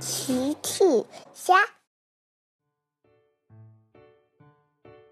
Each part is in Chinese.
奇趣虾，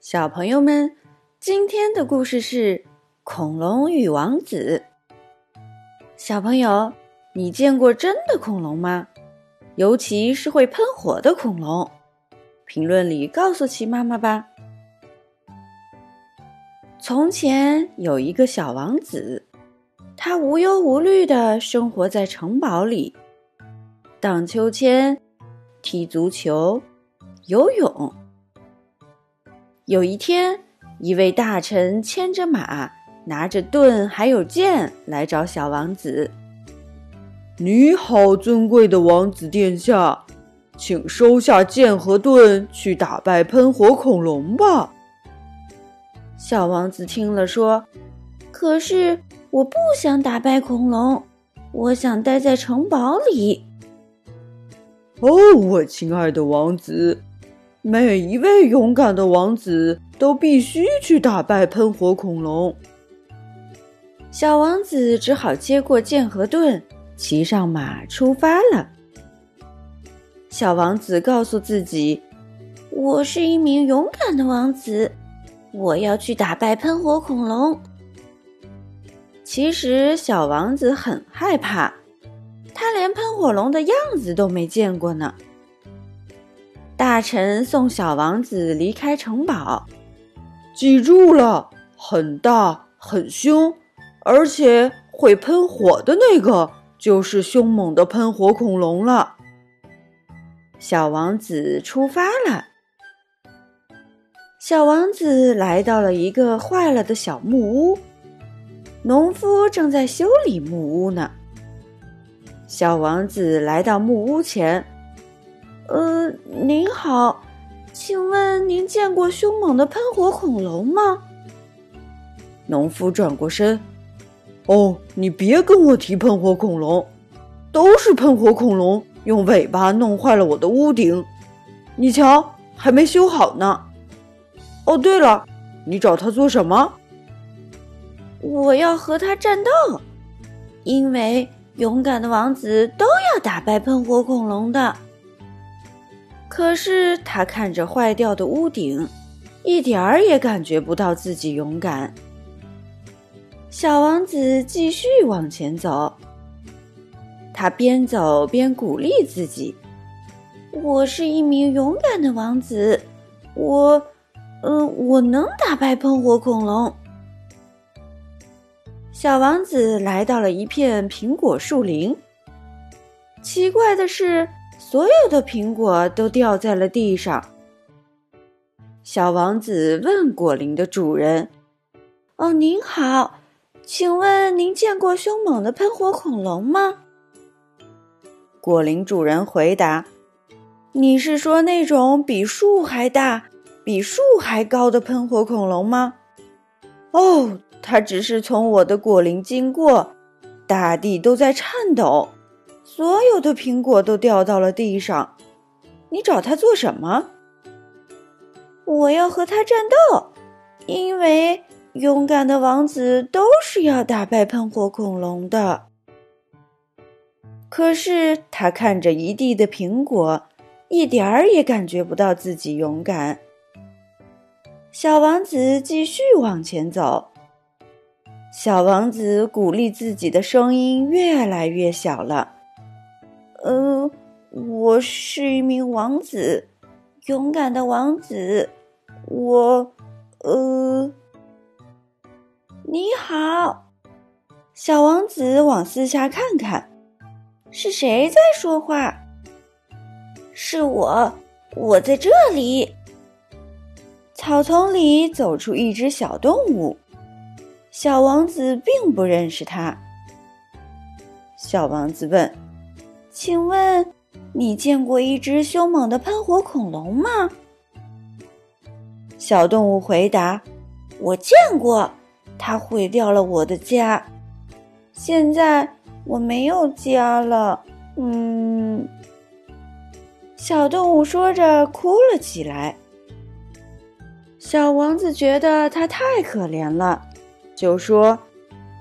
小朋友们，今天的故事是《恐龙与王子》。小朋友，你见过真的恐龙吗？尤其是会喷火的恐龙。评论里告诉奇妈妈吧。从前有一个小王子，他无忧无虑的生活在城堡里。荡秋千、踢足球、游泳。有一天，一位大臣牵着马，拿着盾还有剑来找小王子。你好，尊贵的王子殿下，请收下剑和盾，去打败喷火恐龙吧。小王子听了说：“可是我不想打败恐龙，我想待在城堡里。”哦，我亲爱的王子，每一位勇敢的王子都必须去打败喷火恐龙。小王子只好接过剑和盾，骑上马出发了。小王子告诉自己：“我是一名勇敢的王子，我要去打败喷火恐龙。”其实，小王子很害怕。他连喷火龙的样子都没见过呢。大臣送小王子离开城堡，记住了，很大很凶，而且会喷火的那个就是凶猛的喷火恐龙了。小王子出发了。小王子来到了一个坏了的小木屋，农夫正在修理木屋呢。小王子来到木屋前，“呃，您好，请问您见过凶猛的喷火恐龙吗？”农夫转过身，“哦，你别跟我提喷火恐龙，都是喷火恐龙用尾巴弄坏了我的屋顶，你瞧，还没修好呢。哦，对了，你找他做什么？我要和他战斗，因为。”勇敢的王子都要打败喷火恐龙的，可是他看着坏掉的屋顶，一点儿也感觉不到自己勇敢。小王子继续往前走，他边走边鼓励自己：“我是一名勇敢的王子，我，嗯，我能打败喷火恐龙。”小王子来到了一片苹果树林。奇怪的是，所有的苹果都掉在了地上。小王子问果林的主人：“哦，您好，请问您见过凶猛的喷火恐龙吗？”果林主人回答：“你是说那种比树还大、比树还高的喷火恐龙吗？”哦。它只是从我的果林经过，大地都在颤抖，所有的苹果都掉到了地上。你找他做什么？我要和他战斗，因为勇敢的王子都是要打败喷火恐龙的。可是他看着一地的苹果，一点儿也感觉不到自己勇敢。小王子继续往前走。小王子鼓励自己的声音越来越小了。呃，我是一名王子，勇敢的王子。我，呃，你好，小王子往四下看看，是谁在说话？是我，我在这里。草丛里走出一只小动物。小王子并不认识他。小王子问：“请问，你见过一只凶猛的喷火恐龙吗？”小动物回答：“我见过，它毁掉了我的家。现在我没有家了。”嗯。小动物说着哭了起来。小王子觉得它太可怜了。就说：“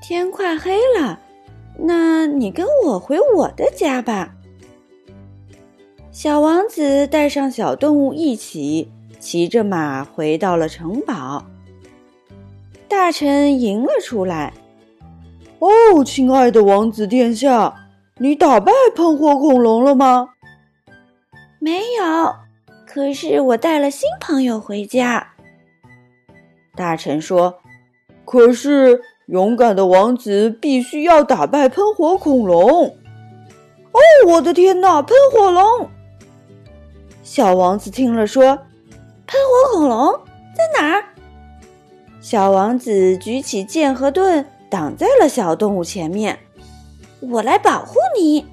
天快黑了，那你跟我回我的家吧。”小王子带上小动物一起骑着马回到了城堡。大臣迎了出来。“哦，亲爱的王子殿下，你打败喷火恐龙了吗？”“没有，可是我带了新朋友回家。”大臣说。“可是。”勇敢的王子必须要打败喷火恐龙！哦，我的天哪，喷火龙！小王子听了说：“喷火恐龙在哪儿？”小王子举起剑和盾，挡在了小动物前面。我来保护你。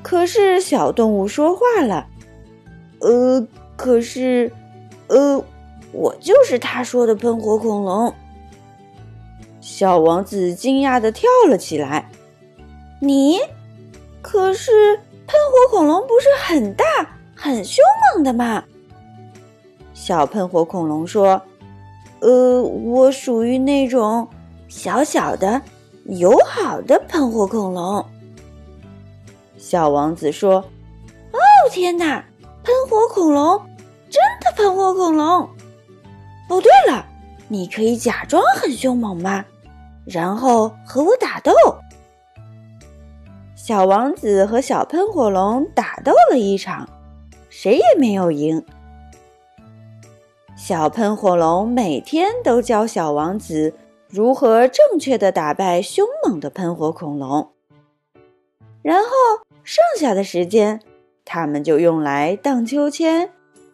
可是小动物说话了：“呃，可是，呃，我就是他说的喷火恐龙。”小王子惊讶的跳了起来。“你，可是喷火恐龙不是很大、很凶猛的吗？”小喷火恐龙说：“呃，我属于那种小小的、友好的喷火恐龙。”小王子说：“哦，天哪！喷火恐龙，真的喷火恐龙！哦，对了，你可以假装很凶猛吗？”然后和我打斗。小王子和小喷火龙打斗了一场，谁也没有赢。小喷火龙每天都教小王子如何正确的打败凶猛的喷火恐龙，然后剩下的时间，他们就用来荡秋千、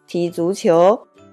踢足球、